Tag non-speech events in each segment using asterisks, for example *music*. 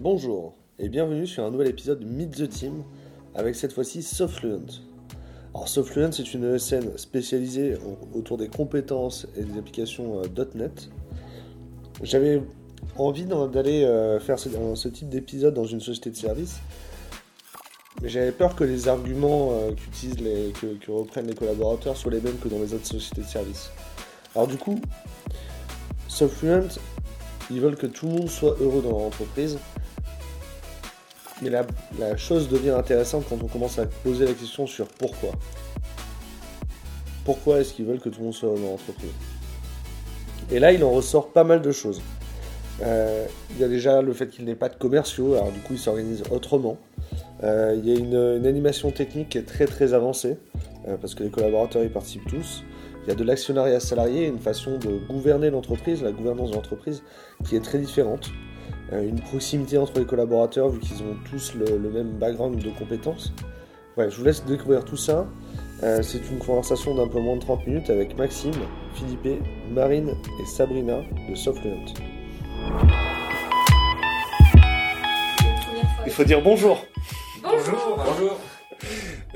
Bonjour et bienvenue sur un nouvel épisode de Meet the Team avec cette fois-ci Softfluent. Alors Softfluent c'est une ESN spécialisée autour des compétences et des applications euh, .NET. J'avais envie d'aller euh, faire ce, type d'épisode dans une société de service, mais j'avais peur que les arguments euh, qu'utilisent que, reprennent les collaborateurs soient les mêmes que dans les autres sociétés de service. Alors du coup, Softfluent, ils veulent que tout le monde soit heureux dans leur entreprise, mais la, chose devient intéressante quand on commence à poser la question sur pourquoi. Pourquoi est-ce qu'ils veulent que tout le monde soit dans l'entreprise Et là, il en ressort pas mal de choses. Euh, il y a déjà le fait qu'il n'ait pas de commerciaux, alors du coup, il s'organise autrement. Euh, il y a une, animation technique qui est très très avancée, euh, parce que les collaborateurs y participent tous. Il y a de l'actionnariat salarié, une façon de gouverner l'entreprise, la gouvernance de l'entreprise, qui est très différente. Euh, une proximité entre les collaborateurs vu qu'ils ont tous le, même background de compétences. Ouais, je vous laisse découvrir tout ça. C'est une conversation d'un peu moins de 30 minutes avec Maxime, Philippe, Marine et Sabrina de Softfluent. Il faut dire bonjour. Bonjour. Bonjour.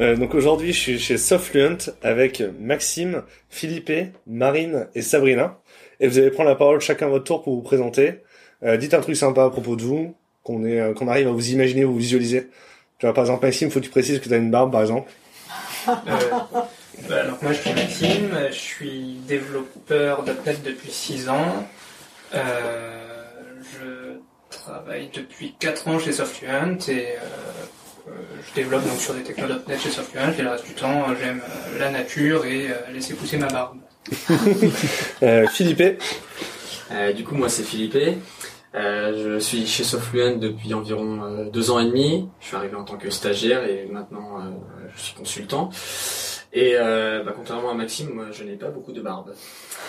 Euh, donc aujourd'hui, je suis chez Softfluent avec Maxime, Philippe, Marine et Sabrina. Et vous allez prendre la parole chacun à votre tour pour vous présenter. Euh, dites un truc sympa à propos de vous, qu'on est, euh, qu'on arrive à vous imaginer, vous visualiser. Tu vois, par exemple, Maxime, faut que tu précises que tu as une barbe, par exemple. Euh, bah, donc moi, je suis Maxime, je suis développeur .NET depuis 6 ans. Euh, je travaille depuis 4 ans chez Softfluent et je développe donc sur des techno.NET chez Softfluent et le reste du temps, j'aime la nature et laisser pousser ma barbe. *laughs* Philippe Du coup, moi, c'est Philippe. Euh, je suis chez Softfluent depuis environ euh, deux ans et demi. Je suis arrivé en tant que stagiaire et maintenant euh, je suis consultant. Et euh, bah, contrairement à Maxime, moi, je n'ai pas beaucoup de barbe.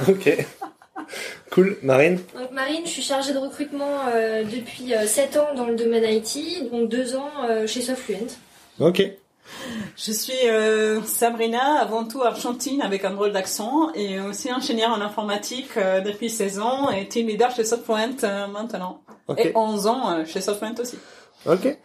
Ok. *laughs* Cool. Marine Donc Marine, je suis chargée de recrutement depuis 7 ans dans le domaine IT, donc 2 ans chez Softfluent. Ok. Je suis euh, Sabrina, avant tout argentine avec un drôle d'accent et aussi ingénieure en informatique euh, depuis 16 ans et team leader chez euh, maintenant. Et 11 ans chez Softpoint aussi. Ok.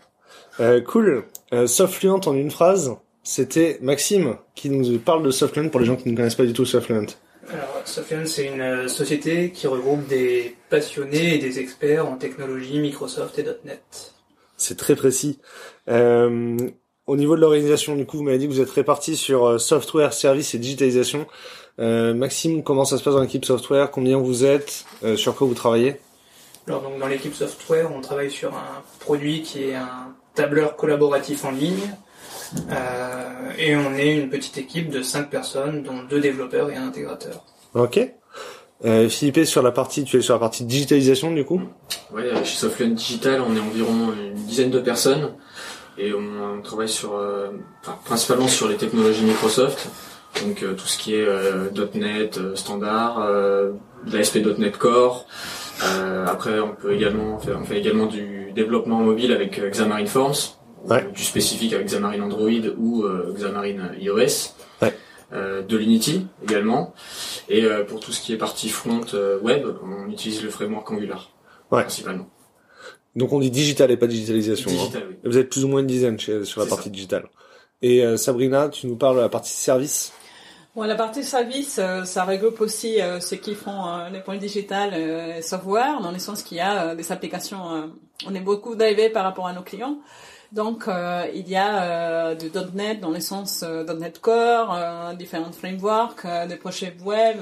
cool. Softfluent en une phrase, c'était Maxime qui nous parle de Softfluent pour les gens qui ne connaissent pas du tout Softfluent. Alors, Softfluent, c'est une société qui regroupe des passionnés et des experts en technologie Microsoft et .NET. C'est très précis. Euh, au niveau de l'organisation, du coup, vous m'avez dit que vous êtes répartis sur euh, software, service et digitalisation. Euh, Maxime, comment ça se passe dans l'équipe software? Combien vous êtes? Euh, Sur quoi vous travaillez? Alors, donc, dans l'équipe software, on travaille sur un produit qui est un tableur collaboratif en ligne. Euh, et on est une petite équipe de 5 personnes, dont deux développeurs et un intégrateur. Ok. Euh, Philippe, sur la partie, tu es sur la partie digitalisation du coup? Oui, chez Softfluent Digital, on est environ une dizaine de personnes et on, travaille sur euh, principalement sur les technologies Microsoft, donc euh, tout ce qui est euh, .NET standard, l'ASP.NET Core. après, on peut également faire, on fait également du développement mobile avec Xamarin Forms, du spécifique avec Xamarin Android ou Xamarin iOS. de l'Unity également. Et pour tout ce qui est partie front web, on utilise le framework Angular principalement. Donc on dit digital et pas digitalisation. Digital, hein. Vous êtes plus ou moins une dizaine sur la partie digitale. Et euh, Sabrina, tu nous parles de la partie service. Bon, la partie service, euh, ça regroupe aussi euh, ceux qui font les points digital et software, dans le sens qu'il y a des applications. on est beaucoup drivés par rapport à nos clients. Donc il y a du .NET dans le sens .NET Core, différents frameworks, des projets web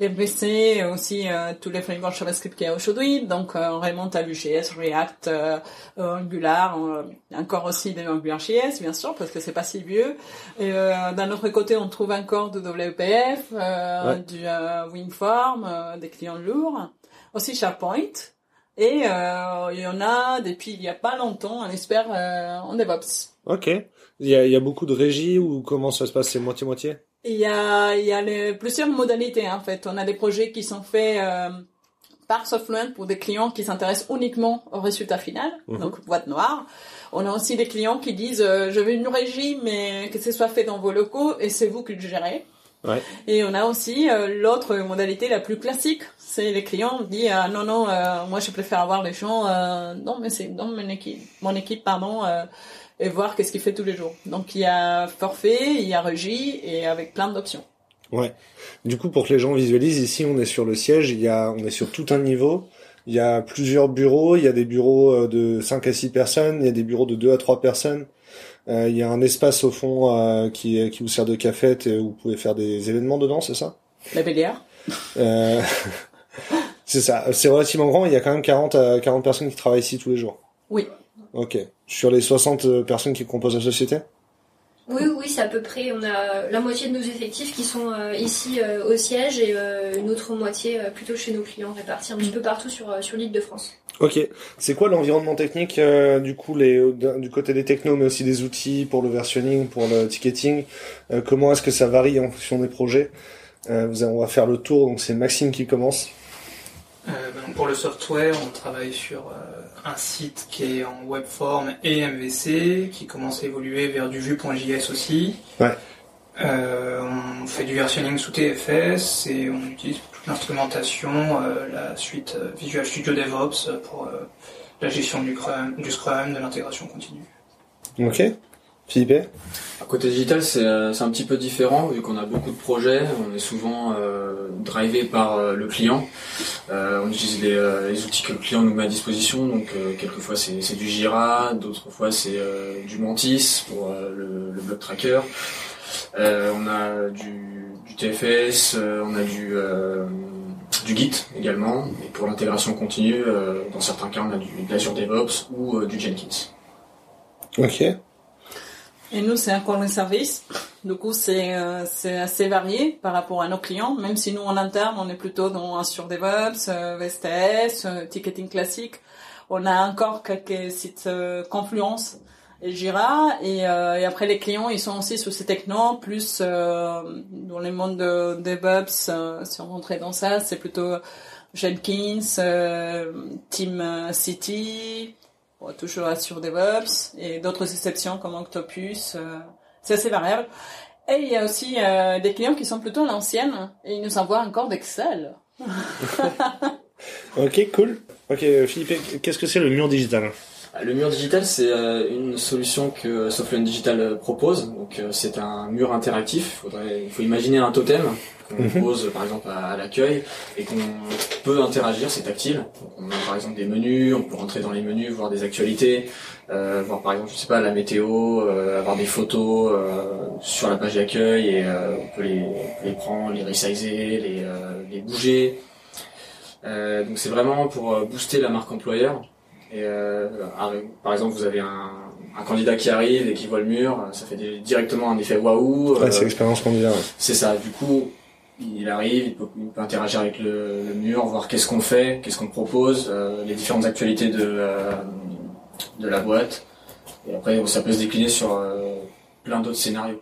MVC, aussi euh, tous les frameworks JavaScript qu'il y a aujourd'hui. Donc euh, on remonte à Vue.js, React, euh, Angular, encore aussi des AngularJS bien sûr parce que c'est pas si vieux. Et d'un autre côté on trouve encore du WPF, du WinForm, des clients lourds, aussi SharePoint. Et il y en a depuis il y a pas longtemps, on espère en DevOps. Ok. Il y a, il y a beaucoup de régies ou comment ça se passe? C'est moitié-moitié? Il y a, il y a les, plusieurs modalités en fait. On a des projets qui sont faits euh, par Softfluent pour des clients qui s'intéressent uniquement au résultat final, Mhm. donc boîte noire. On a aussi des clients qui disent euh, je veux une régie mais que ce soit fait dans vos locaux et c'est vous qui le gérez. Ouais. Et on a aussi euh, l'autre modalité la plus classique, c'est les clients disent ah, non non euh, moi je préfère avoir les gens euh, c'est dans mon équipe mon équipe pardon euh, et voir qu'est-ce qu'il fait tous les jours. Donc il y a forfait, il y a régie et avec plein d'options. Ouais. Du coup, pour que les gens visualisent, ici, on est sur le siège, il y a, on est sur tout un niveau. Il y a plusieurs bureaux, il y a des bureaux euh, de 5 à 6 personnes, il y a des bureaux de 2 à 3 personnes. Euh, il y a un espace au fond euh, qui, qui vous sert de cafette et où vous pouvez faire des événements dedans, c'est ça? La bélière. euh... *laughs* C'est ça, c'est relativement grand, il y a quand même 40 à 40 personnes qui travaillent ici tous les jours. Oui. Ok. Sur les 60 personnes qui composent la société? Oui, oui, c'est à peu près. On a la moitié de nos effectifs qui sont euh, ici euh, au siège et euh, une autre moitié euh, plutôt chez nos clients répartis un petit peu partout sur, sur l'île de France. Ok. C'est quoi l'environnement technique euh, du coup les du côté des technos mais aussi des outils pour le versionning, pour le ticketing euh, Comment est-ce que ça varie en fonction des projets? Euh, vous avez- On va faire le tour. Donc c'est Maxime qui commence. Ben, pour le software, on travaille sur un site qui est en webform et MVC, qui commence à évoluer vers du Vue.js aussi. Ouais. On fait du versionning sous TFS et on utilise l'instrumentation euh, la suite euh, Visual Studio DevOps pour euh, la gestion du Scrum, du Scrum, de l'intégration continue. Ok. Philippe? À côté digital, c'est c'est un petit peu différent vu qu'on a beaucoup de projets. On est souvent euh, drivé par euh, le client. Euh, on utilise les, euh, les outils que le client nous met à disposition. Donc, euh, quelquefois c'est c'est du Jira, d'autres fois c'est euh, du Mantis pour euh, le, le block tracker. Euh, on a du, du TFS, euh, on a du euh, du Git également. Et pour l'intégration continue, euh, dans certains cas, on a du de l'Azure DevOps ou euh, du Jenkins. Ok. Et nous, c'est encore un service. Du coup, c'est euh, assez varié par rapport à nos clients, même si nous, en interne, on est plutôt dans Azure DevOps, euh, VSTS, euh, ticketing classique. On a encore quelques sites euh, Confluence et Jira. Et, euh, et après, les clients, ils sont aussi sur ces technos, plus euh, dans le monde de DevOps, euh, si on rentrait dans ça, c'est plutôt Jenkins, euh, Team City, toujours Azure DevOps et d'autres exceptions comme Octopus. c'est assez variable. Et il y a aussi des clients qui sont plutôt l'ancienne et ils nous envoient encore d'Excel. *laughs* Ok, cool. Ok, Philippe, qu'est-ce que c'est le mur digital? Le mur digital, c'est euh, une solution que Software Digital euh, propose. Donc, euh, c'est un mur interactif. Faudrait, il faut imaginer un totem qu'on Mhm. pose, par exemple, à, à l'accueil et qu'on peut interagir. C'est tactile. Donc, on a par exemple des menus. On peut rentrer dans les menus, voir des actualités, euh, voir par exemple, je sais pas, la météo, euh, avoir des photos euh, sur la page d'accueil et euh, on peut les, on peut les prendre, les resizer, les, euh, les bouger. Euh, donc, c'est vraiment pour euh, booster la marque employeur. Et euh, par exemple, vous avez un, un candidat qui arrive et qui voit le mur, ça fait des- directement un effet waouh. Ouais, euh, c'est l'expérience là. ouais. c'est ça. Du coup, il arrive, il peut, il peut interagir avec le, le mur, voir qu'est-ce qu'on fait, qu'est-ce qu'on propose, euh, les différentes actualités de euh, de la boîte. Et après, ça peut se décliner sur euh, plein d'autres scénarios.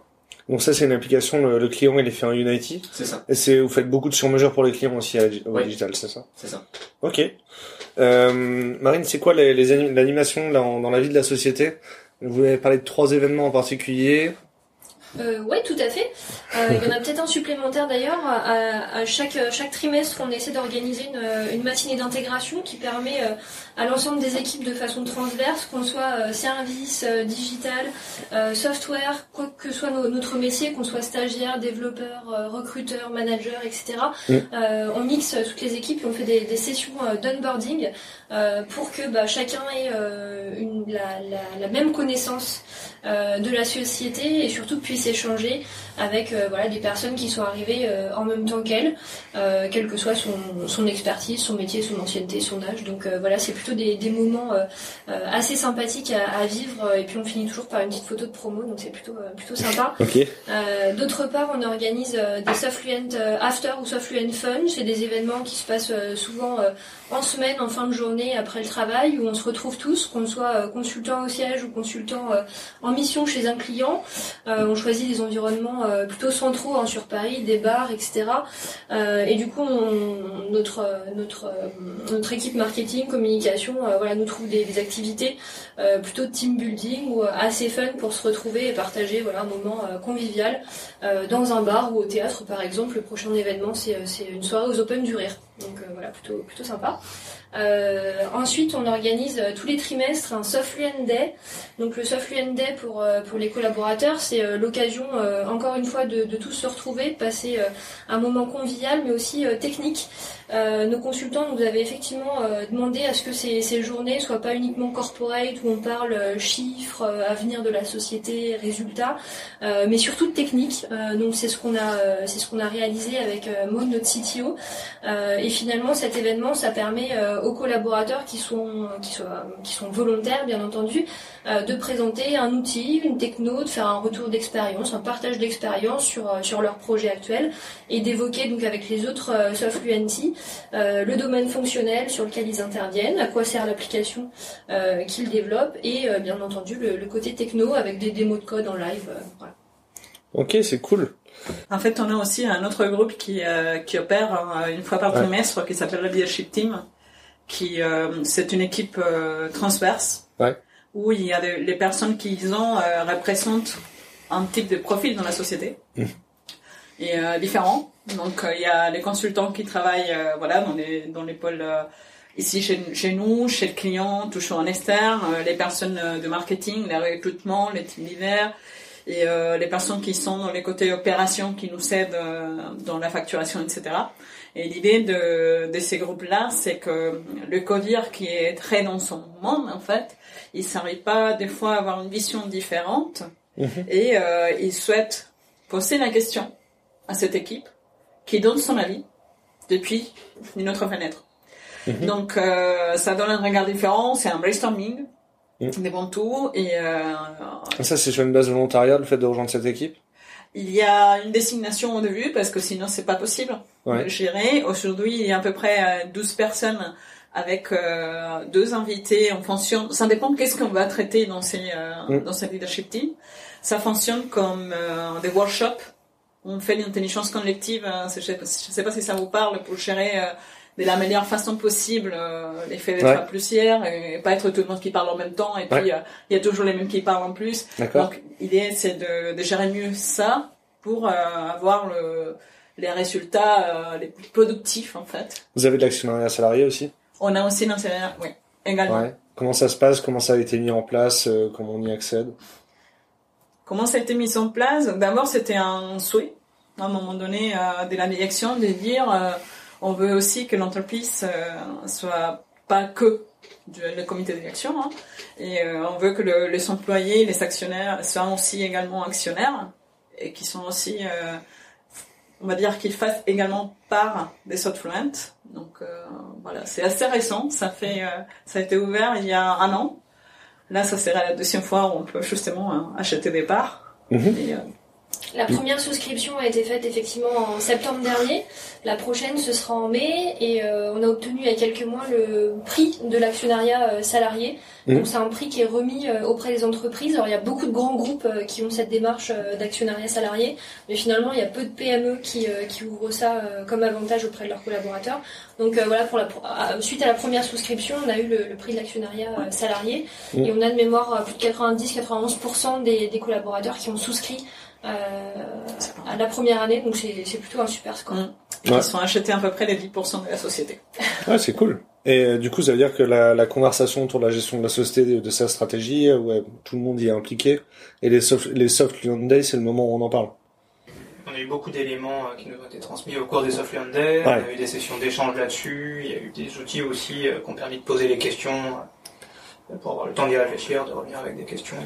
Donc ça, c'est une application, le, le client, il est fait en Unity. C'est ça, Et c'est, vous faites beaucoup de sur-mesure pour les clients aussi à, au digital, c'est ça? C'est ça. Ok. Euh, Marine, c'est quoi les, les anim- l'animation dans, dans la vie de la société? Vous avez parlé de trois événements en particulier. Euh, ouais, tout à fait. Euh, il y en a *laughs* peut-être un supplémentaire d'ailleurs. À, à chaque, chaque trimestre, on essaie d'organiser une, une matinée d'intégration qui permet euh, à l'ensemble des équipes de façon transverse, qu'on soit euh, service, euh, digital, euh, software, quoi que soit no- notre métier, qu'on soit stagiaire, développeur, euh, recruteur, manager, etc. Mm. Euh, on mixe toutes les équipes et on fait des, des sessions euh, d'onboarding euh, pour que bah, chacun ait euh, une, la, la- la même connaissance euh, de la société et surtout puisse échanger avec euh, voilà des personnes qui sont arrivées euh, en même temps qu'elle, euh, quelle que soit son, son expertise, son métier, son ancienneté, son âge. Donc euh, voilà, c'est plutôt des, des moments euh, euh, assez sympathiques à, à vivre et puis on finit toujours par une petite photo de promo, donc c'est plutôt euh, plutôt sympa. Euh, D'autre part, on organise euh, des Softfluent euh, After ou Softfluent Fun. C'est des événements qui se passent euh, souvent euh, en semaine, en fin de journée, après le travail, où on se retrouve tous, qu'on soit euh, consultant au siège ou consultant euh, en mission chez un client. on choisit des environnements plutôt centraux hein, sur Paris, des bars, etc. et du coup, notre équipe marketing, communication, voilà, nous trouve des, activités plutôt team building ou assez fun pour se retrouver et partager un moment convivial dans un bar ou au théâtre par exemple. Le prochain événement, c'est une soirée aux Open du Rire. Donc voilà, plutôt plutôt sympa. Euh, ensuite, on organise euh, tous les trimestres un Soft Day. Donc le Soft Day pour euh, pour les collaborateurs, c'est euh, l'occasion encore une fois de, tous se retrouver, de passer un moment convivial, mais aussi technique. nos consultants nous avaient effectivement demandé à ce que ces, ces journées soient pas uniquement corporate où on parle chiffres, avenir de la société, résultats, mais surtout de technique. donc c'est ce qu'on a ce a réalisé avec Maud, notre CTO. Finalement, cet événement, ça permet aux collaborateurs qui sont, qui, sont, volontaires, bien entendu, euh, de présenter un outil, une techno, de faire un retour d'expérience, un partage d'expérience sur, euh, sur leur projet actuel et d'évoquer donc avec les autres euh, Softfluency le domaine fonctionnel sur lequel ils interviennent, à quoi sert l'application qu'ils développent et bien entendu le, côté techno avec des démos de code en live. Ok, c'est cool. En fait, on a aussi un autre groupe qui, qui opère une fois par trimestre qui s'appelle le Leadership Team qui euh, c'est une équipe euh, transverse où il y a les personnes qui ont euh, représentent un type de profil dans la société mmh. et différents. Donc il y a les consultants qui travaillent voilà dans les dans les pôles ici chez, chez nous, chez le client, toujours en externe, les personnes de marketing, les recrutements, les team leaders et les personnes qui sont dans les côtés opérations qui nous aident dans la facturation, etc. Et l'idée de, de ces groupes-là, c'est que le codir qui est très dans son monde, en fait, il s'arrive pas des fois à avoir une vision différente mhm. et euh, il souhaite poser la question à cette équipe qui donne son avis depuis une autre fenêtre. Mhm. Donc euh, ça donne un regard différent, c'est un brainstorming, mmh. des bons tours et euh, ça c'est sur une base volontariat le fait de rejoindre cette équipe. Il y a une désignation au début parce que sinon c'est pas possible de gérer. Aujourd'hui, il y a à peu près 12 euh, personnes avec euh, deux invités en fonction. Ça dépend qu'est-ce qu'on va traiter dans ces euh, mm. dans cette leadership team. Ça fonctionne comme des workshops. On fait l'intelligence collective. je, sais, sais pas si ça vous parle pour gérer de la meilleure façon possible euh, l'effet d'être plusieurs et pas être tout le monde qui parle en même temps. Et puis il y a toujours les mêmes qui parlent en plus. Donc l'idée c'est de, de, gérer mieux ça pour avoir le les résultats euh, les plus productifs en fait. Vous avez de l'actionnariat salarié aussi? On a aussi l'actionnariat, oui, également. Comment ça se passe? Comment ça a été mis en place? Euh, Comment on y accède? Comment ça a été mis en place? D'abord, c'était un souhait, à un moment donné, euh, de la direction, de dire on veut aussi que l'entreprise soit pas que le comité d'élection, hein, et on veut que les employés, les actionnaires soient aussi également actionnaires, et qui sont aussi on va dire qu'ils fassent également part des Softfluent. Donc euh, voilà, c'est assez récent. Ça fait, euh, ça a été ouvert il y a un an. Là, ça sera la deuxième fois où on peut justement hein, acheter des parts. Mhm. Euh, la première souscription a été faite effectivement en septembre dernier. La prochaine, ce sera en mai. Et euh, on a obtenu il y a quelques mois le prix de l'actionnariat euh, salarié. Mmh. Donc c'est un prix qui est remis euh, auprès des entreprises. Alors il y a beaucoup de grands groupes qui ont cette démarche d'actionnariat salarié. Mais finalement, il y a peu de PME qui, qui ouvrent ça comme avantage auprès de leurs collaborateurs. Donc voilà, pour la, suite à la première souscription, on a eu le, prix de l'actionnariat salarié. Mmh. Et on a de mémoire plus de 90-91% des, des collaborateurs qui ont souscrit à la première année, donc c'est plutôt un super score. Mmh. Ils sont achetés à peu près les 10% de la société. *laughs* Ouais, c'est cool. Et euh, du coup, ça veut dire que la, la, conversation autour de la gestion de la société, de, sa stratégie, euh, ouais, tout le monde y est impliqué. Et les soft, les soft Day, c'est le moment où on en parle. On a eu beaucoup d'éléments qui nous ont été transmis au cours des Soft Day. On a eu des sessions d'échange là-dessus. Il y a eu des outils aussi qui ont permis de poser les questions pour avoir le temps d'y réfléchir, de revenir avec des questions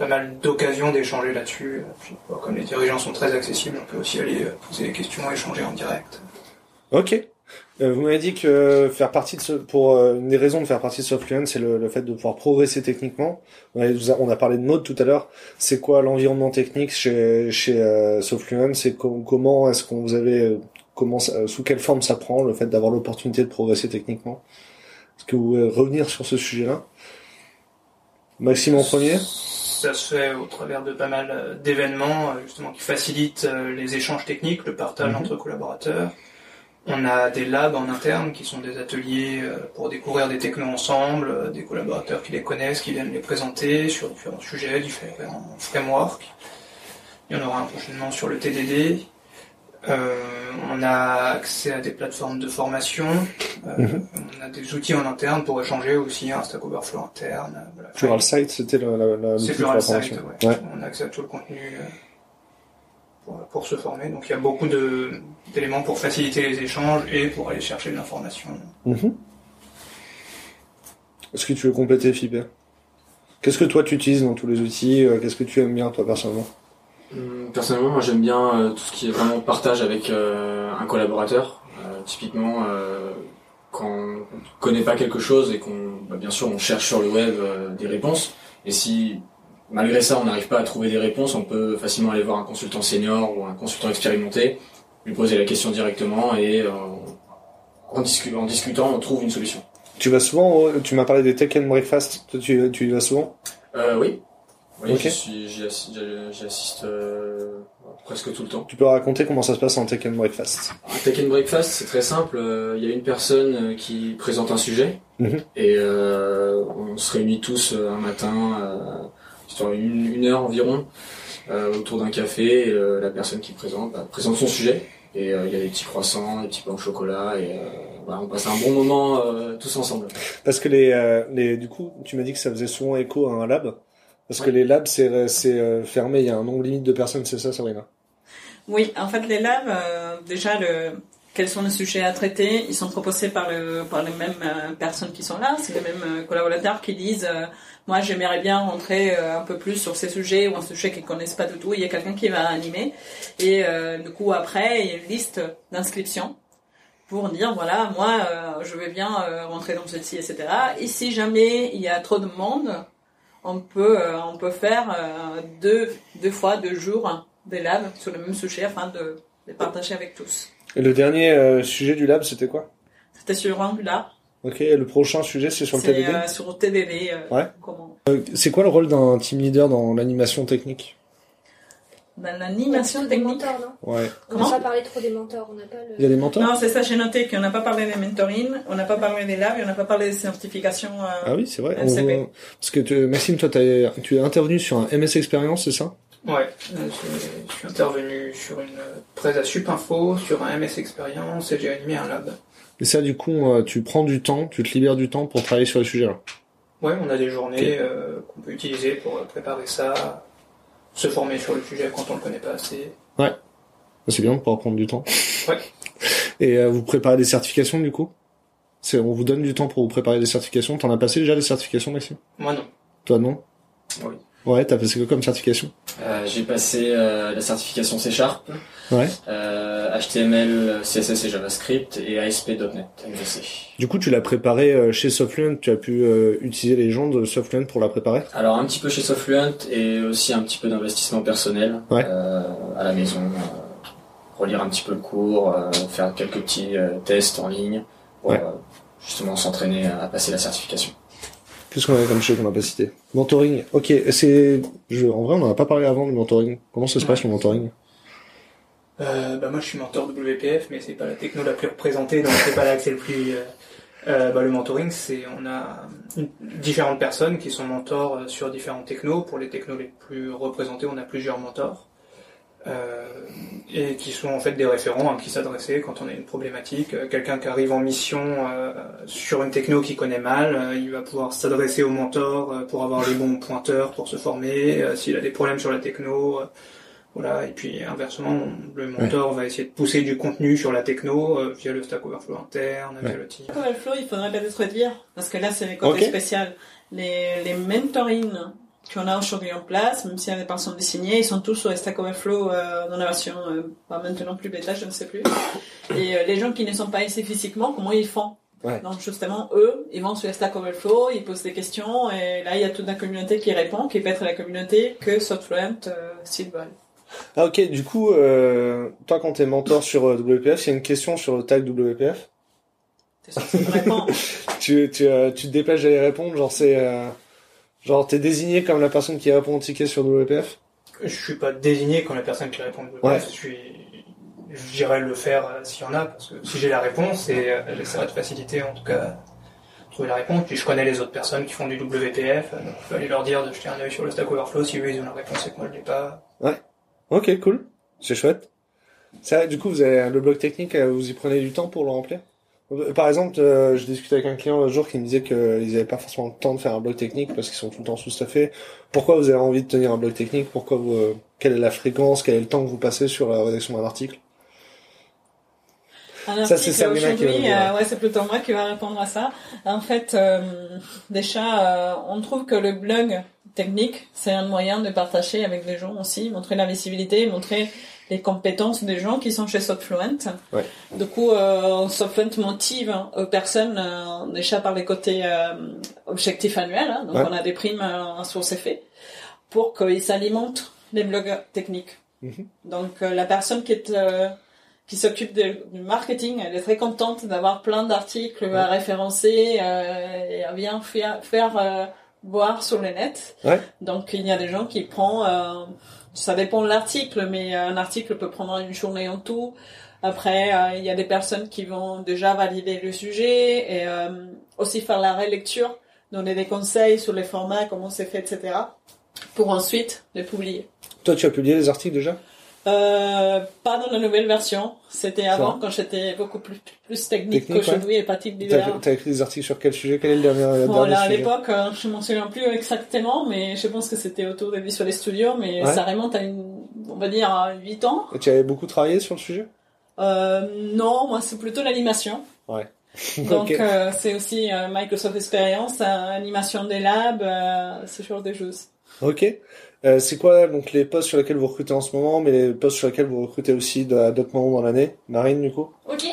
pas mal d'occasions d'échanger là-dessus. comme les dirigeants sont très accessibles, on peut aussi aller euh, poser des questions, échanger en direct. Ok. Euh, vous m'avez dit que faire partie de ce, pour euh, une des raisons de faire partie de Softfluent, c'est le, fait de pouvoir progresser techniquement. On a, on a parlé de mode tout à l'heure. C'est quoi l'environnement technique chez, chez Softfluent C'est comment est-ce qu'on vous avez comment sous quelle forme ça prend le fait d'avoir l'opportunité de progresser techniquement? Est-ce que vous pouvez revenir sur ce sujet-là? Maxime en premier ça se fait au travers de pas mal euh, d'événements euh, justement qui facilitent euh, les échanges techniques, le partage Mhm. entre collaborateurs. On a des labs en interne qui sont des ateliers pour découvrir des technos ensemble, des collaborateurs qui les connaissent, qui viennent les présenter sur différents sujets, différents frameworks. Il y en aura un prochainement sur le TDD. Euh, on a accès à des plateformes de formation. Euh, Mhm. On a des outils en interne pour échanger aussi, un Stack Overflow interne. euh, Voilà. Pluralsight, c'était la, la, la, la Pluralsight, formation. ouais. Ouais. On a accès à tout le contenu pour, pour se former. Donc il y a beaucoup d'éléments pour faciliter les échanges et pour aller chercher de l'information. Mhm. Est-ce que tu veux compléter, Philippe Qu'est-ce que toi tu utilises dans tous les outils? Qu'est-ce que tu aimes bien, toi, personnellement? Personnellement, moi j'aime bien euh, tout ce qui est vraiment partage avec euh, un collaborateur. Euh, typiquement, euh, quand on connaît pas quelque chose et qu'on, bah, bien sûr, on cherche sur le web euh, des réponses. Et si malgré ça, on n'arrive pas à trouver des réponses, on peut facilement aller voir un consultant senior ou un consultant expérimenté, lui poser la question directement et euh, en, discu- en discutant, on trouve une solution. Tu vas souvent, tu m'as parlé des Tech and Breakfast, tu, tu y vas souvent? Euh, oui. Oui, Ok. j'y suis- j'y assi- j'y- j'y assiste euh, presque tout le temps. Tu peux raconter comment ça se passe en Tech and Breakfast? Un Tech and Breakfast, c'est très simple. Euh, Il y a une personne euh, qui présente un sujet Mhm. et euh, on se réunit tous euh, un matin, euh, une, une heure environ, euh, autour d'un café. Et, euh, la personne qui présente bah, présente son sujet et euh, il y a des petits croissants, des petits pains au chocolat et on passe un bon moment euh, tous ensemble. Parce que les, euh, les, du coup, tu m'as dit que ça faisait souvent écho à un lab? Parce que les labs, c'est, c'est euh, fermé, il y a un nombre limite de personnes, c'est ça, Sabrina? Oui, en fait, les labs, euh, déjà, quels sont les sujets à traiter? Ils sont proposés par, le, par les mêmes euh, personnes qui sont là. C'est les mêmes euh, collaborateurs qui disent euh, Moi, j'aimerais bien rentrer euh, un peu plus sur ces sujets ou un sujet qu'ils connaissent pas du tout. Il y a quelqu'un qui va animer. Et euh, du coup, après, il y a une liste d'inscriptions pour dire voilà, moi, euh, je vais bien euh, rentrer dans ceci, etc. Et si jamais il y a trop de monde, on peut, euh, on peut faire euh, deux, deux fois, deux jours des labs sur le même sujet afin de les partager avec tous. Et le dernier euh, sujet du lab, c'était quoi? C'était sur Angular, Ok, et le prochain sujet, c'est sur le TDD euh, sur TDD. euh, Ouais. Comment C'est quoi le rôle d'un team leader dans l'animation technique? Dans l'animation des technique. mentors, non Ouais. On n'a pas parlé trop des mentors, on n'a pas le... Il y a des mentors Non, c'est ça, j'ai noté qu'on n'a pas parlé des mentoring, on n'a pas parlé des labs, on n'a pas parlé des certifications. euh, Ah oui, c'est vrai. On LCP. voit- Parce que tu- Maxime, toi, t'as- tu es intervenu sur un MS Experience, c'est ça? Ouais, euh, je suis intervenu sur une euh, presse à Supinfo, sur un MS Experience et j'ai animé un lab. Et ça, du coup, euh, tu prends du temps, tu te libères du temps pour travailler sur le sujet là? Ouais, on a des journées euh, qu'on peut utiliser pour euh, préparer ça, se former sur le sujet quand on le connaît pas assez. C'est bien de pouvoir prendre du temps. Ouais. *laughs* Et euh, vous préparez des certifications, du coup? C'est, On vous donne du temps pour vous préparer des certifications. T'en as passé déjà des certifications, Maxime? Moi non. Toi, non? Oui. Ouais, t'as passé quoi comme certification Euh, J'ai passé euh, la certification C Sharp, Ouais. euh, HTML, CSS et JavaScript et ASP.NET MVC. Du coup, tu l'as préparé euh, chez Softfluent. Tu as pu euh, utiliser les gens de Softfluent pour la préparer Alors un petit peu chez Softfluent et aussi un petit peu d'investissement personnel Ouais. euh, à la maison, euh, relire un petit peu le cours, euh, faire quelques petits tests en ligne pour Ouais. euh, justement s'entraîner à passer la certification. Qu'est-ce qu'on avait comme chose qu'on n'a pas cité Mentoring. Ok, c'est... Je... En vrai, on n'en a pas parlé avant du mentoring. Comment ça se passe, le mentoring? Euh, bah moi je suis mentor WPF, mais c'est pas la techno la plus représentée, donc c'est pas là que c'est le plus. euh, euh, bah, le mentoring, c'est on a une- différentes personnes qui sont mentors euh, sur différents technos. Pour les technos les plus représentés, on a plusieurs mentors. Euh, et qui sont en fait des référents à qui s'adresser quand on a une problématique. Euh, Quelqu'un qui arrive en mission euh, sur une techno qu'il connaît mal, euh, il va pouvoir s'adresser au mentor euh, pour avoir les bons pointeurs pour se former. Euh, S'il a des problèmes sur la techno, euh, voilà. Et puis inversement, le mentor va essayer de pousser du contenu sur la techno euh, via le Stack Overflow interne, via Ouais. le team. Comme Flow, il faudrait peut-être dire, parce que là, c'est le côté Ok. spécial. Les, les mentorings qu'on a aujourd'hui en place, même s'il y a des personnes désignées, ils sont tous sur Stack Overflow euh, dans la version, euh, pas maintenant plus bêta, je ne sais plus. Et euh, les gens qui ne sont pas ici physiquement, comment ils font? Ouais. Donc justement, eux, ils vont sur Stack Overflow, ils posent des questions, et là, il y a toute la communauté qui répond, qui peut être la communauté que Softfluent euh, s'ils veulent. Ah ok, du coup, euh, toi quand t'es mentor sur WPF, il y a une question sur le tag WPF. Sûr. *laughs* Tu, tu, tu te dépêches d'aller répondre, genre c'est... Genre, t'es désigné comme la personne qui répond au ticket sur WPF Je suis pas désigné comme la personne qui répond. Ouais. Je suis, j'irai le faire euh, s'il y en a, parce que si j'ai la réponse, et euh, j'essaierai de faciliter en tout cas trouver la réponse. Puis je connais les autres personnes qui font du WPF, euh, donc je peux aller leur dire de jeter un œil sur le Stack Overflow si eux ils ont la réponse et que moi je l'ai pas. Ok, cool. C'est chouette. Ça, du coup, vous avez le bloc technique, euh, vous y prenez du temps pour le remplir? Par exemple, euh, je discutais avec un client l'autre jour qui me disait qu'ils n'avaient pas forcément le temps de faire un bloc technique parce qu'ils sont tout le temps sous-staffés. Pourquoi vous avez envie de tenir un bloc technique? Pourquoi vous, euh, Quelle est la fréquence? Quel est le temps que vous passez sur la rédaction d'un article? Un Ça, c'est Sabrina qui va dire. euh, ouais, c'est plutôt moi qui va répondre à ça. En fait, euh, déjà, euh, on trouve que le blog technique, c'est un moyen de partager avec les gens aussi, montrer la visibilité, montrer les compétences des gens qui sont chez Softfluent. Ouais. Du coup, euh, Softfluent motive aux personnes euh, déjà par les côtés euh, objectifs annuels. hein. donc, Ouais. on a des primes euh, sur ces faits pour qu'ils alimentent les blogs techniques. Mhm. Donc, euh, la personne qui est qui s'occupe du marketing, elle est très contente d'avoir plein d'articles à référencer euh, et à bien faire, faire euh, voir sur le net. Ouais. Donc il y a des gens qui prennent, euh, ça dépend de l'article, mais un article peut prendre une journée en tout. Après, euh, il y a des personnes qui vont déjà valider le sujet et euh, aussi faire la relecture, donner des conseils sur les formats, comment c'est fait, etc. Pour ensuite les publier. Toi, tu as publié les articles déjà? Euh, pas dans la nouvelle version. C'était avant quand j'étais beaucoup plus, plus technique, Technique, qu'aujourd'hui et pratique T'as d'hiver. t'as écrit des articles sur quel sujet? Quel est le dernier, le Bon, dernier là, à l'époque, euh, je m'en souviens plus exactement, mais je pense que c'était autour de Visual Studio, mais Ouais. ça remonte à une, on va dire, à 8 ans. Et tu avais beaucoup travaillé sur le sujet? Euh, non, moi, c'est plutôt l'animation. Donc, euh, c'est aussi euh, Microsoft Experience, euh, animation des labs, euh, ce genre de choses. Ok. Euh, c'est quoi donc les postes sur lesquels vous recrutez en ce moment, mais les postes sur lesquels vous recrutez aussi à d'autres moments dans l'année? Marine, du coup? Ok.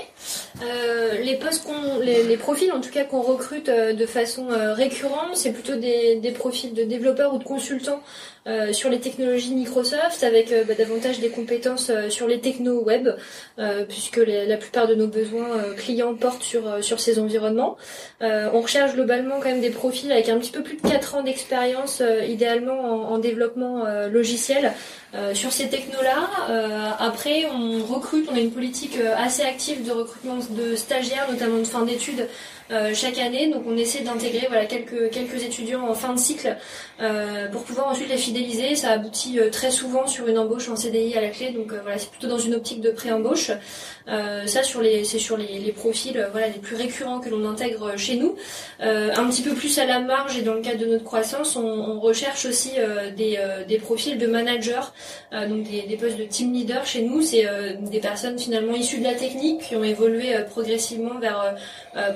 Euh, les postes qu'on, les, les profils en tout cas qu'on recrute euh, de façon euh, récurrente, c'est plutôt des, des profils de développeurs ou de consultants euh, sur les technologies Microsoft, avec euh, bah, davantage des compétences euh, sur les techno web, euh, puisque la plupart de nos besoins clients portent sur sur ces environnements. On recherche globalement quand même des profils avec un petit peu plus de 4 ans d'expérience, idéalement en, en développement logiciel. Sur ces technos-là, après, on recrute, on a une politique assez active de recrutement de stagiaires, notamment de fin d'études, euh, chaque année. Donc, on essaie d'intégrer voilà quelques quelques étudiants en fin de cycle euh, pour pouvoir ensuite les fidéliser. Ça aboutit euh, très souvent sur une embauche en CDI à la clé. Donc, voilà, c'est plutôt dans une optique de pré-embauche. Ça, sur les, c'est sur les, les profils, voilà, les plus récurrents que l'on intègre chez nous. Un petit peu plus à la marge et dans le cadre de notre croissance, on, recherche aussi des, des profils de managers donc des, des postes de team leader chez nous, c'est des personnes finalement issues de la technique qui ont évolué progressivement vers euh,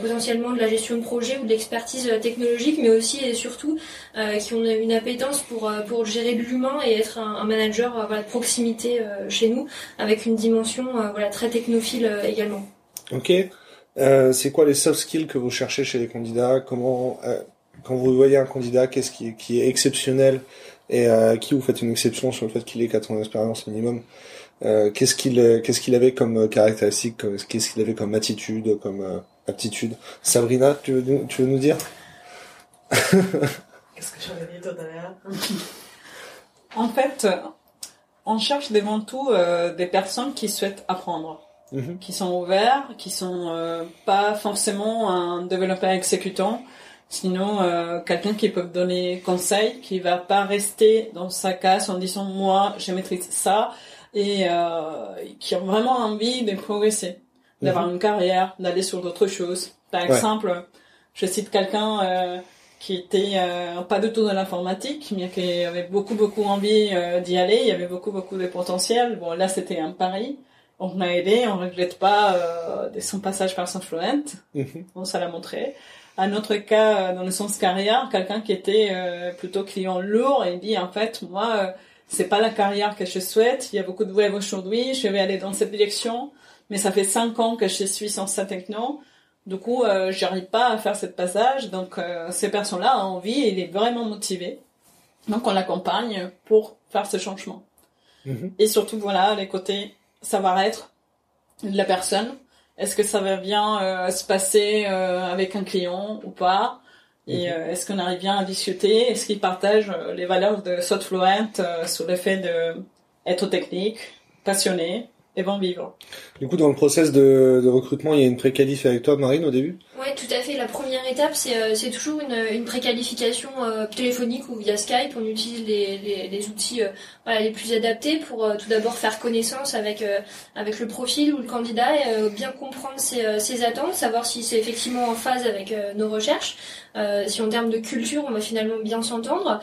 de la gestion de projet ou de l'expertise euh, technologique, mais aussi et surtout euh, qui ont une appétence pour euh, pour gérer l'humain et être un, manager voilà, de proximité chez nous, avec une dimension voilà très technophile également. Ok. C'est quoi les soft skills que vous cherchez chez les candidats? Comment, quand vous voyez un candidat, qu'est-ce qui, qui est exceptionnel? Et euh, qui vous faites une exception sur le fait qu'il ait 4 ans d'expérience minimum? Qu'est-ce qu'il, qu'est-ce qu'il avait comme caractéristique Qu'est-ce qu'il avait comme attitude, aptitude. Sabrina, tu veux, nous- tu veux nous dire? Qu'est-ce que j'avais dit tout à l'heure En fait, on cherche devant tout euh, des personnes qui souhaitent apprendre, Mhm. qui sont ouverts, qui sont euh, pas forcément un développeur exécutant, sinon euh, quelqu'un qui peut donner conseil, qui va pas rester dans sa case en disant moi je maîtrise ça et qui ont vraiment envie de progresser, d'avoir une carrière, d'aller sur d'autres choses. Par Ouais. exemple, je cite quelqu'un euh, qui était euh, pas du tout dans l'informatique, mais qui avait beaucoup beaucoup envie euh, d'y aller. Il y avait beaucoup beaucoup de potentiel. Bon, là c'était un pari. On m'a aidé, on regrette pas euh, son passage par Saint-Fluent. Mhm. Bon, ça l'a montré. Un autre cas euh, dans le sens carrière, quelqu'un qui était euh, plutôt client lourd et il dit en fait moi euh, c'est pas la carrière que je souhaite. Il y a beaucoup de web aujourd'hui, je vais aller dans cette direction, mais ça fait cinq ans que je suis sans cette techno. Du coup, euh, j'arrive pas à faire ce passage. Donc, euh, ces personnes-là ont envie il est vraiment motivé. Donc, on l'accompagne pour faire ce changement. Mhm. Et surtout, voilà, les côtés savoir-être de la personne. Est-ce que ça va bien euh, se passer euh, avec un client ou pas? Et euh, est-ce qu'on arrive bien à discuter? Est-ce qu'ils partagent euh, les valeurs de Softfluent euh, sur le fait de être technique, passionné et bon vivre Du coup, dans le process de, de recrutement, il y a une pré-qualif avec toi, Marine, au début? Ouais, tout à fait. La première étape, c'est euh, c'est toujours une, une préqualification euh, téléphonique ou via Skype. On utilise les, les, les outils euh, voilà, les plus adaptés pour euh, tout d'abord faire connaissance avec euh, avec le profil ou le candidat et euh, bien comprendre ses, ses attentes, savoir si c'est effectivement en phase avec nos recherches, si en termes de culture on va finalement bien s'entendre.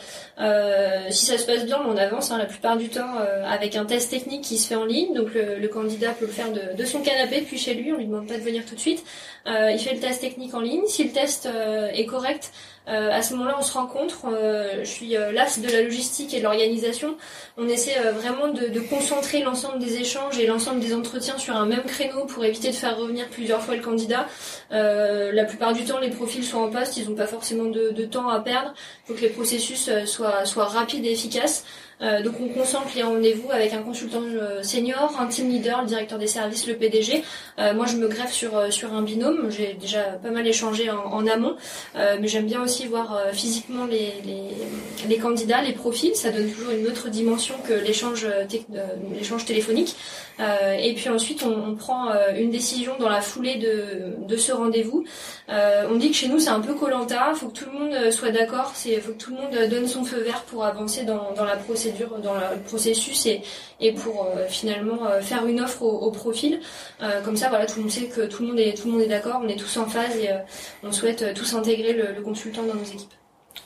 Si ça se passe bien, on avance hein, la plupart du temps avec un test technique qui se fait en ligne. Donc le, le candidat peut le faire de, de son canapé depuis chez lui. On lui demande pas de venir tout de suite. Euh, il fait le test technique en ligne. Si le test euh, est correct, euh, à ce moment-là, on se rencontre. Euh, je suis euh, l'as de la logistique et de l'organisation. On essaie euh, vraiment de, concentrer l'ensemble des échanges et l'ensemble des entretiens sur un même créneau pour éviter de faire revenir plusieurs fois le candidat. La plupart du temps, les profils sont en poste, ils n'ont pas forcément de, temps à perdre. Il faut que les processus soient, rapides et efficaces. Donc on concentre les rendez-vous avec un consultant senior, un team leader, le directeur des services, le PDG. Moi je me greffe sur, un binôme, j'ai déjà pas mal échangé en, en amont, mais j'aime bien aussi voir euh, physiquement les, candidats, les profils, ça donne toujours une autre dimension que l'échange euh, euh, l'échange téléphonique. Euh, et puis ensuite on, on prend euh, une décision dans la foulée de, de ce rendez-vous. Euh, on dit que chez nous c'est un peu colanta, faut que tout le monde soit d'accord, c'est faut que tout le monde donne son feu vert pour avancer dans, dans la procédure, dans la- le processus et, et pour euh, finalement euh, faire une offre au, au profil. Euh, comme ça voilà tout le monde sait que tout le monde est tout le monde est d'accord, on est tous en phase et euh, on souhaite tous intégrer le, le consultant dans nos équipes.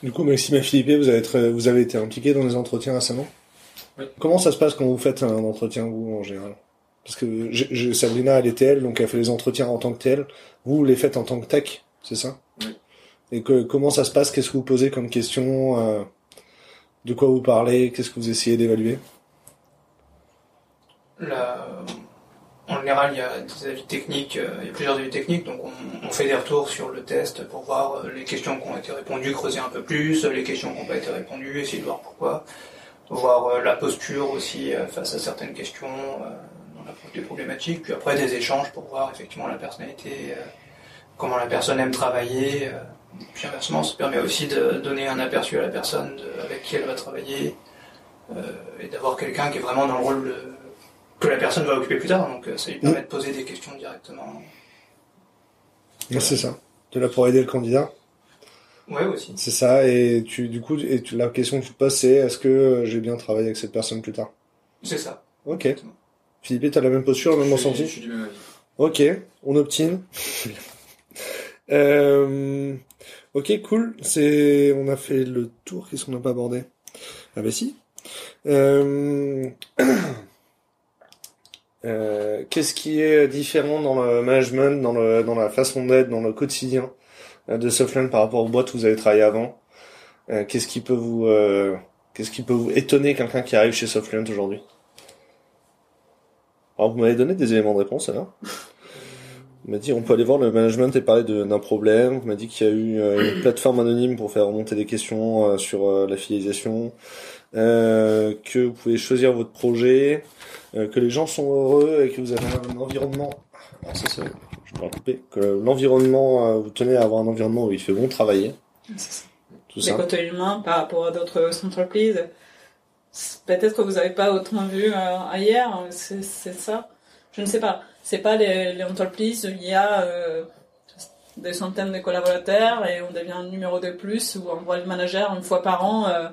Du coup, Maxime et Philippe, vous avez, être- vous avez été impliqués dans les entretiens récemment? Oui. Comment ça se passe quand vous faites un entretien, vous, en général? Parce que Sabrina, elle est TL, donc elle fait les entretiens en tant que TL. Vous, vous les faites en tant que tech, c'est ça? Oui. Et que, comment ça se passe? Qu'est-ce que vous posez comme question euh, De quoi vous parlez? Qu'est-ce que vous essayez d'évaluer? En général, il y a des avis techniques, euh, il y a plusieurs avis techniques, donc on, on fait des retours sur le test pour voir euh, les questions qui ont été répondues, creuser un peu plus, les questions qui n'ont pas été répondues, essayer de voir pourquoi, voir la posture aussi face à certaines questions, des problématiques, puis après des échanges pour voir effectivement la personnalité, euh, comment la personne aime travailler, euh, puis inversement, ça permet aussi de donner un aperçu à la personne de- avec qui elle va travailler, euh, et d'avoir quelqu'un qui est vraiment dans le rôle de que la personne va occuper plus tard, donc ça lui permet de poser des questions directement. Ouais, C'est ça. Tu là pour aider le candidat Ouais, aussi. C'est ça. Et tu, du coup, et tu, la question que tu te poses, c'est est-ce que j'ai bien travaillé avec cette personne plus tard? C'est ça. Ok. Philippe, t'as la même posture, le même ressenti Je suis du même avis. Ok, on obtient. *laughs* euh, ok, cool. C'est, on a fait le tour. Qu'est-ce qu'on n'a pas abordé? Ah bah si. Euh, *clears throat* euh, Qu'est-ce qui est différent dans le management, dans le dans la façon d'être, dans le quotidien euh, de Softland par rapport aux boîtes où vous avez travaillé avant? Euh, Qu'est-ce qui peut vous euh, Qu'est-ce qui peut vous étonner quelqu'un qui arrive chez Softland aujourd'hui? Alors vous m'avez donné des éléments de réponse alors Vous m'avez dit on peut aller voir le management et parler d'un problème. Vous m'avez dit qu'il y a eu euh, une plateforme anonyme pour faire remonter des questions euh, sur euh, la fidélisation, que vous pouvez choisir votre projet, que les gens sont heureux et que vous avez un environnement. Alors ça, c'est- je peux couper. Que l'environnement, vous tenez à avoir un environnement où il fait bon travailler. Tout ça. côtés humains par rapport à d'autres entreprises. Peut-être que vous n'avez pas autant vu euh, ailleurs, c'est ça. Je ne sais pas. C'est pas les, les entreprises où il y a euh, des centaines de collaborateurs et on devient un numéro de plus où on voit le manager une fois par an euh,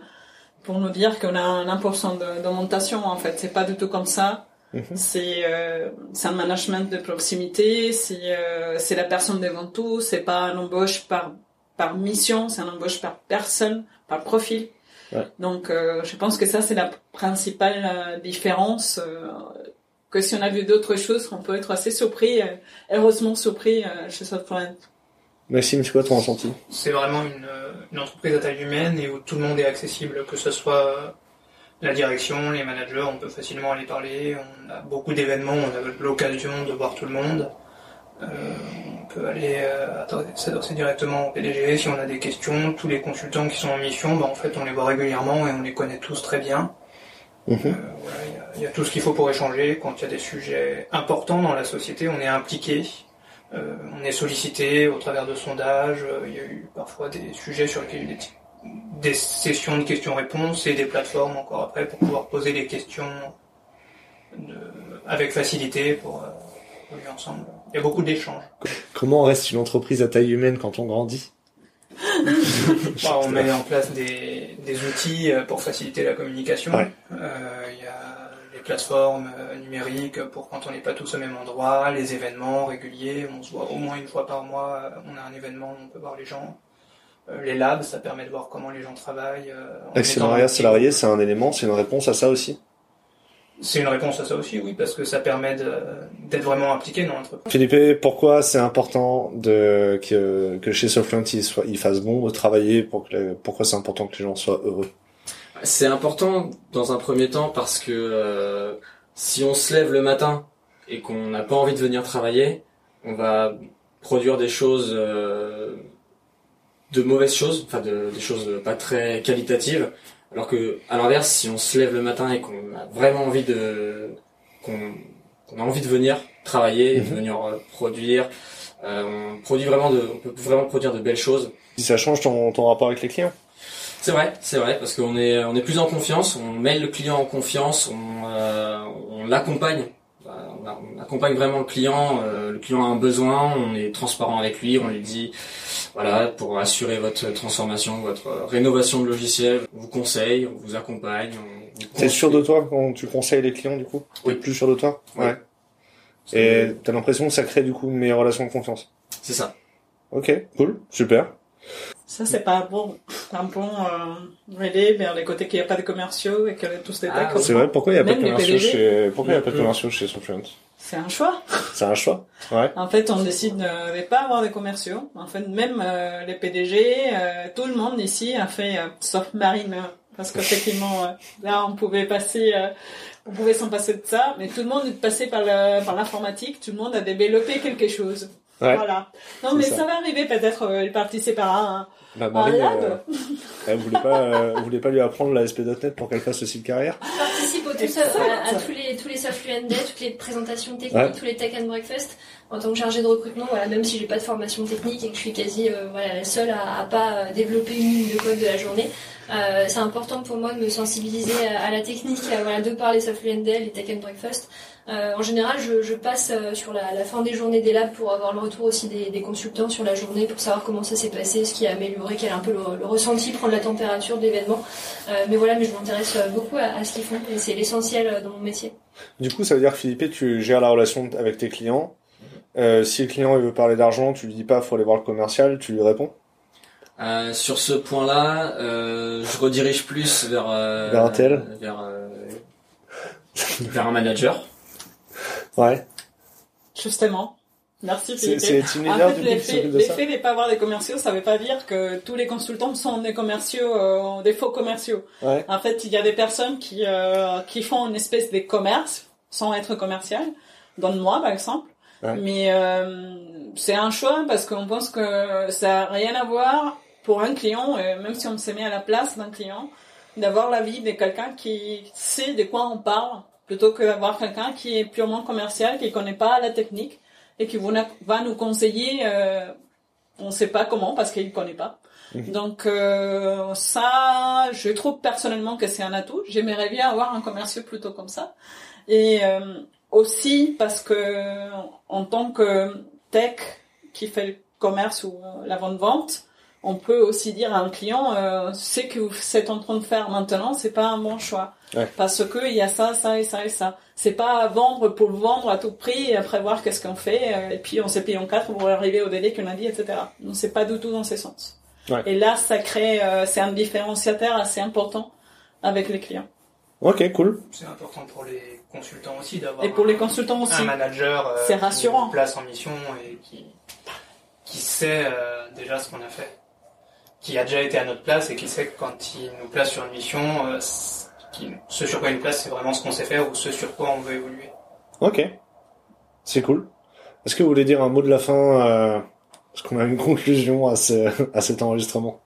pour nous dire qu'on a un 1% de- d'augmentation. En fait, c'est pas du tout comme ça. Mhm. C'est c'est un management de proximité, c'est c'est la personne devant tout, c'est pas un embauche par par mission, c'est un embauche par personne, par profil. Ouais. Donc euh, je pense que ça c'est la principale euh, différence. euh, que si on a vu d'autres choses, on peut être assez surpris, euh, heureusement surpris euh, chez Software. Maxime, c'est quoi ton ressenti? C'est vraiment une, euh, une entreprise à taille humaine et où tout le monde est accessible, que ce soit la direction, les managers, on peut facilement aller parler, on a beaucoup d'événements, on a l'occasion de voir tout le monde. Euh, on peut aller euh, s'adresser directement au PDG si on a des questions. Tous les consultants qui sont en mission, bah, en fait, on les voit régulièrement et on les connaît tous très bien. Mhm. Euh, voilà, il y a- il y, a tout ce qu'il faut pour échanger. Quand il y a des sujets importants dans la société, on est impliqué. Euh, on est sollicité au travers de sondages. euh, Il y a eu parfois des sujets sur lesquels il y a eu des, des sessions de questions-réponses et des plateformes encore après pour pouvoir poser des questions de- avec facilité pour euh, ensemble. Il y a beaucoup d'échanges. Comment reste une entreprise à taille humaine quand on grandit? *laughs* Bah, on met en place des, des outils euh, pour faciliter la communication. Ouais. Euh, Il y a les plateformes euh, numériques pour quand on n'est pas tous au même endroit, les événements réguliers, on se voit au moins une fois par mois, on a un événement, on peut voir les gens. Les labs, ça permet de voir comment les gens travaillent. en L'actionnariat salarié, c'est un élément, c'est une réponse à ça aussi? C'est une réponse à ça aussi, oui, parce que ça permet d'être vraiment impliqué dans l'entreprise. Philippe, pourquoi c'est important de que, que chez Softfluent il, soit, il fasse bon de travailler pour que pourquoi c'est important que les gens soient heureux? C'est important dans un premier temps parce que euh, si on se lève le matin et qu'on n'a pas envie de venir travailler, on va produire des choses, euh, de mauvaises choses, enfin de, des choses pas très qualitatives. Alors que à l'inverse, si on se lève le matin et qu'on a vraiment envie de, qu'on qu'on a envie de venir travailler, et de Mhm. venir euh, produire, euh, on produit vraiment de, on peut vraiment produire de belles choses. Si ça change ton, ton rapport avec les clients C'est vrai, c'est vrai, parce qu'on est, on est plus en confiance, on met le client en confiance, on, euh, on l'accompagne, on, accompagne vraiment le client. euh, le client a un besoin, on est transparent avec lui, on lui dit, voilà, pour assurer votre transformation, votre rénovation de logiciel, on vous conseille, on vous accompagne. T'es sûr de toi quand tu conseilles les clients du coup Oui. T'es plus sûr de toi Oui. Ouais. Et t'as l'impression que ça crée du coup une meilleure relation de confiance C'est ça. Ok, cool, super. Ça, c'est pas bon, un bon euh, relais vers les côtés qu'il n'y a pas de commerciaux et que tous se Ah. C'est vrai, pourquoi il n'y a pas de les commerciaux chez, pourquoi il y a pas de commerciaux chez Softfluent C'est un choix. C'est un choix Ouais. En fait, on décide de ne pas avoir de commerciaux. En fait, même euh, les PDG, euh, tout le monde ici a fait, euh, sauf Marine, euh, parce qu'effectivement, euh, là, on pouvait passer, euh, on pouvait s'en passer de ça, mais tout le monde est passé par l'informatique, tout le monde a développé quelque chose. Ouais. Voilà. Non, mais ça. ça. va arriver peut-être, euh, il participer à un, Bah, un Marine, lab. euh, elle voulait pas, euh, vous voulez pas lui apprendre la SP.NET pour qu'elle fasse aussi de carrière participe au tout ça, à, à tous les tous les soft Day, toutes les présentations techniques, Ouais. tous les tech and breakfast. En tant que chargée de recrutement, voilà, même si j'ai pas de formation technique et que je suis quasi euh, voilà la seule à, à pas euh, développer une ligne de code de la journée, euh, c'est important pour moi de me sensibiliser à, à la technique, à, voilà, de par les soft Day, les tech and breakfast. Euh, en général, je, je passe euh, sur la, la fin des journées des labs pour avoir le retour aussi des, des consultants sur la journée, pour savoir comment ça s'est passé, ce qui a amélioré, quel est un peu le, le ressenti, prendre la température de l'événement. Euh, mais voilà, mais je m'intéresse beaucoup à, à ce qu'ils font et c'est l'essentiel dans mon métier. Du coup, ça veut dire que Philippe, tu gères la relation avec tes clients. Euh, si le client il veut parler d'argent, tu lui dis pas faut aller voir le commercial, tu lui réponds? Euh, sur ce point-là, euh, je redirige plus vers euh, Vers un tel vers, euh, vers un manager. Ouais. Justement. Merci Philippe. c'est En fait, l'effet de l'effet de pas avoir des commerciaux, ça veut pas dire que tous les consultants sont des commerciaux, euh, des faux commerciaux. Ouais. En fait, il y a des personnes qui euh, qui font une espèce de commerce sans être commercial. Donne-moi, par exemple. Ouais. Mais euh, c'est un choix parce qu'on pense que ça a rien à voir pour un client, et même si on se met à la place d'un client, d'avoir l'avis de quelqu'un qui sait de quoi on parle, plutôt que d'avoir quelqu'un qui est purement commercial, qui connaît pas la technique et qui va nous conseiller, euh, on ne sait pas comment parce qu'il connaît pas. Mhm. Donc euh, ça, je trouve personnellement que c'est un atout. J'aimerais bien avoir un commercial plutôt comme ça. Et euh, aussi parce que en tant que tech qui fait le commerce ou la vente-vente, on peut aussi dire à un client, euh, ce que vous êtes en train de faire maintenant, c'est pas un bon choix. Ouais. Parce que il y a ça, ça et ça et ça. C'est pas vendre pour le vendre à tout prix et après voir qu'est-ce qu'on fait euh, et puis on s'est payé en quatre pour arriver au délai qu'on a dit, etc. Donc c'est pas du tout dans ces sens. Ouais. Et là, ça crée, euh, c'est un différenciateur assez important avec les clients. Ok, cool. C'est important pour les consultants aussi d'avoir Et pour les un- consultants aussi. un manager euh, C'est qui rassurant. place en mission et qui, qui sait euh, déjà ce qu'on a fait. Qui a déjà été à notre place et qui sait que quand il nous place sur une mission, euh, ce sur quoi il nous place, c'est vraiment ce qu'on sait faire ou ce sur quoi on veut évoluer. Ok. C'est cool. Est-ce que vous voulez dire un mot de la fin euh, Parce qu'on a une *laughs* conclusion à cet enregistrement?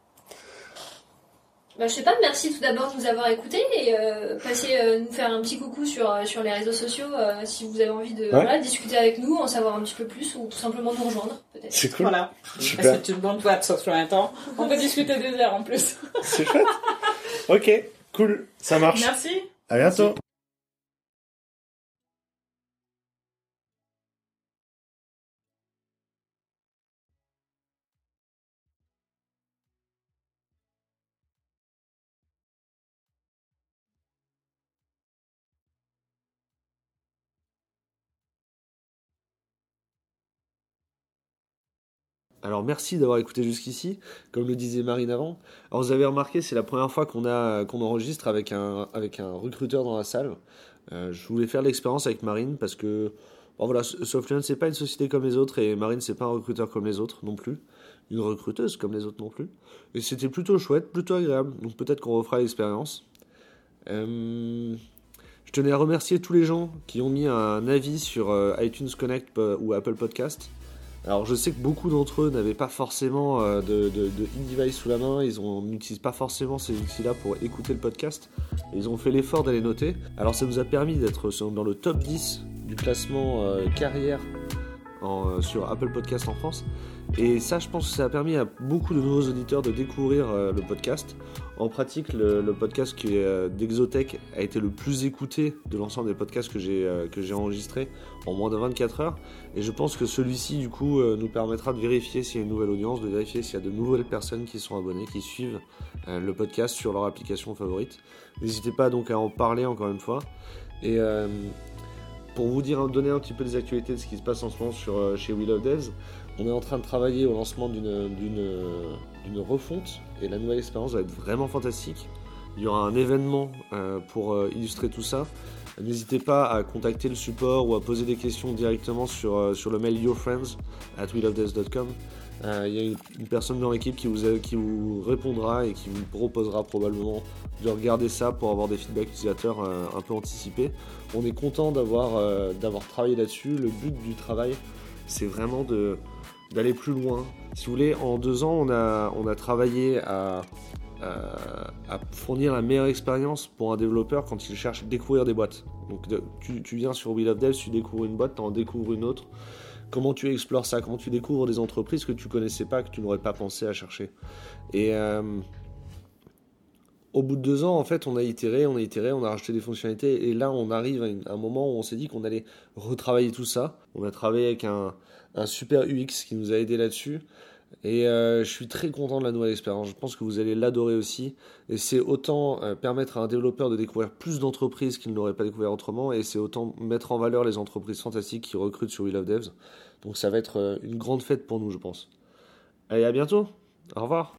Bah, je sais pas, merci tout d'abord de nous avoir écoutés et euh, passez euh, nous faire un petit coucou sur, euh, sur les réseaux sociaux euh, si vous avez envie de voilà, discuter avec nous, en savoir un petit peu plus ou tout simplement nous rejoindre peut-être. C'est cool. Voilà. Super. C'est une bonne boîte, sauf un temps. On peut discuter des heures en plus. C'est chouette. ok, cool. Ça marche. Merci. À bientôt. Alors merci d'avoir écouté jusqu'ici, comme le disait Marine avant. Alors vous avez remarqué, c'est la première fois qu'on enregistre avec un recruteur dans la salle. Euh, je voulais faire l'expérience avec Marine parce que bon voilà, Softland c'est pas une société comme les autres et Marine c'est pas un recruteur comme les autres non plus, une recruteuse comme les autres non plus. Et c'était plutôt chouette, plutôt agréable. Donc peut-être qu'on refera l'expérience. Euh, je tenais à remercier tous les gens qui ont mis un avis sur euh, iTunes Connect ou Apple Podcast. Alors je sais que beaucoup d'entre eux n'avaient pas forcément euh, de, de, de e-device sous la main, ils n'utilisent pas forcément ces outils-là pour écouter le podcast. Ils ont fait l'effort d'aller noter. Alors ça nous a permis d'être dans le top 10 du classement euh, carrière euh, sur Apple Podcast en France. Et ça, je pense que ça a permis à beaucoup de nouveaux auditeurs de découvrir le podcast. En pratique, le, podcast euh, d'Exotech a été le plus écouté de l'ensemble des podcasts que j'ai euh, que j'ai enregistrés en moins de 24 heures. Et je pense que celui-ci, du coup, euh, nous permettra de vérifier s'il y a une nouvelle audience, de vérifier s'il y a de nouvelles personnes qui sont abonnées, qui suivent le podcast sur leur application favorite. N'hésitez pas donc à en parler encore une fois. Et pour vous dire, donner un petit peu des actualités de ce qui se passe en ce moment sur, chez We Love Devs, on est en train de travailler au lancement d'une d'une refonte et la nouvelle expérience va être vraiment fantastique. Il y aura un événement euh, pour euh, illustrer tout ça. N'hésitez pas à contacter le support ou à poser des questions directement sur, euh, le mail yourfriends at. Euh, Il y a une, personne dans l'équipe qui vous, qui vous répondra et qui vous proposera probablement de regarder ça pour avoir des feedbacks utilisateurs un peu anticipés. On est content d'avoir travaillé là-dessus. Le but du travail, c'est vraiment de d'aller plus loin. Si vous voulez, en deux ans, on a, travaillé à, fournir la meilleure expérience pour un développeur quand il cherche à découvrir des boîtes. Donc tu, viens sur Wheel of Devs, tu découvres une boîte, tu en découvres une autre. Comment tu explores ça? Comment tu découvres des entreprises que tu connaissais pas, que tu n'aurais pas pensé à chercher? Euh, au bout de deux ans, en fait, on a itéré, on a itéré, on a rajouté des fonctionnalités. Et là, on arrive à un moment où on s'est dit qu'on allait retravailler tout ça. On a travaillé avec un, un super UX qui nous a aidé là-dessus. Et euh, je suis très content de la nouvelle expérience. Je pense que vous allez l'adorer aussi. Et c'est autant euh, permettre à un développeur de découvrir plus d'entreprises qu'il n'aurait pas découvert autrement. Et c'est autant mettre en valeur les entreprises fantastiques qui recrutent sur We Love Devs. Donc ça va être euh, une grande fête pour nous, je pense. Allez, à bientôt. Au revoir.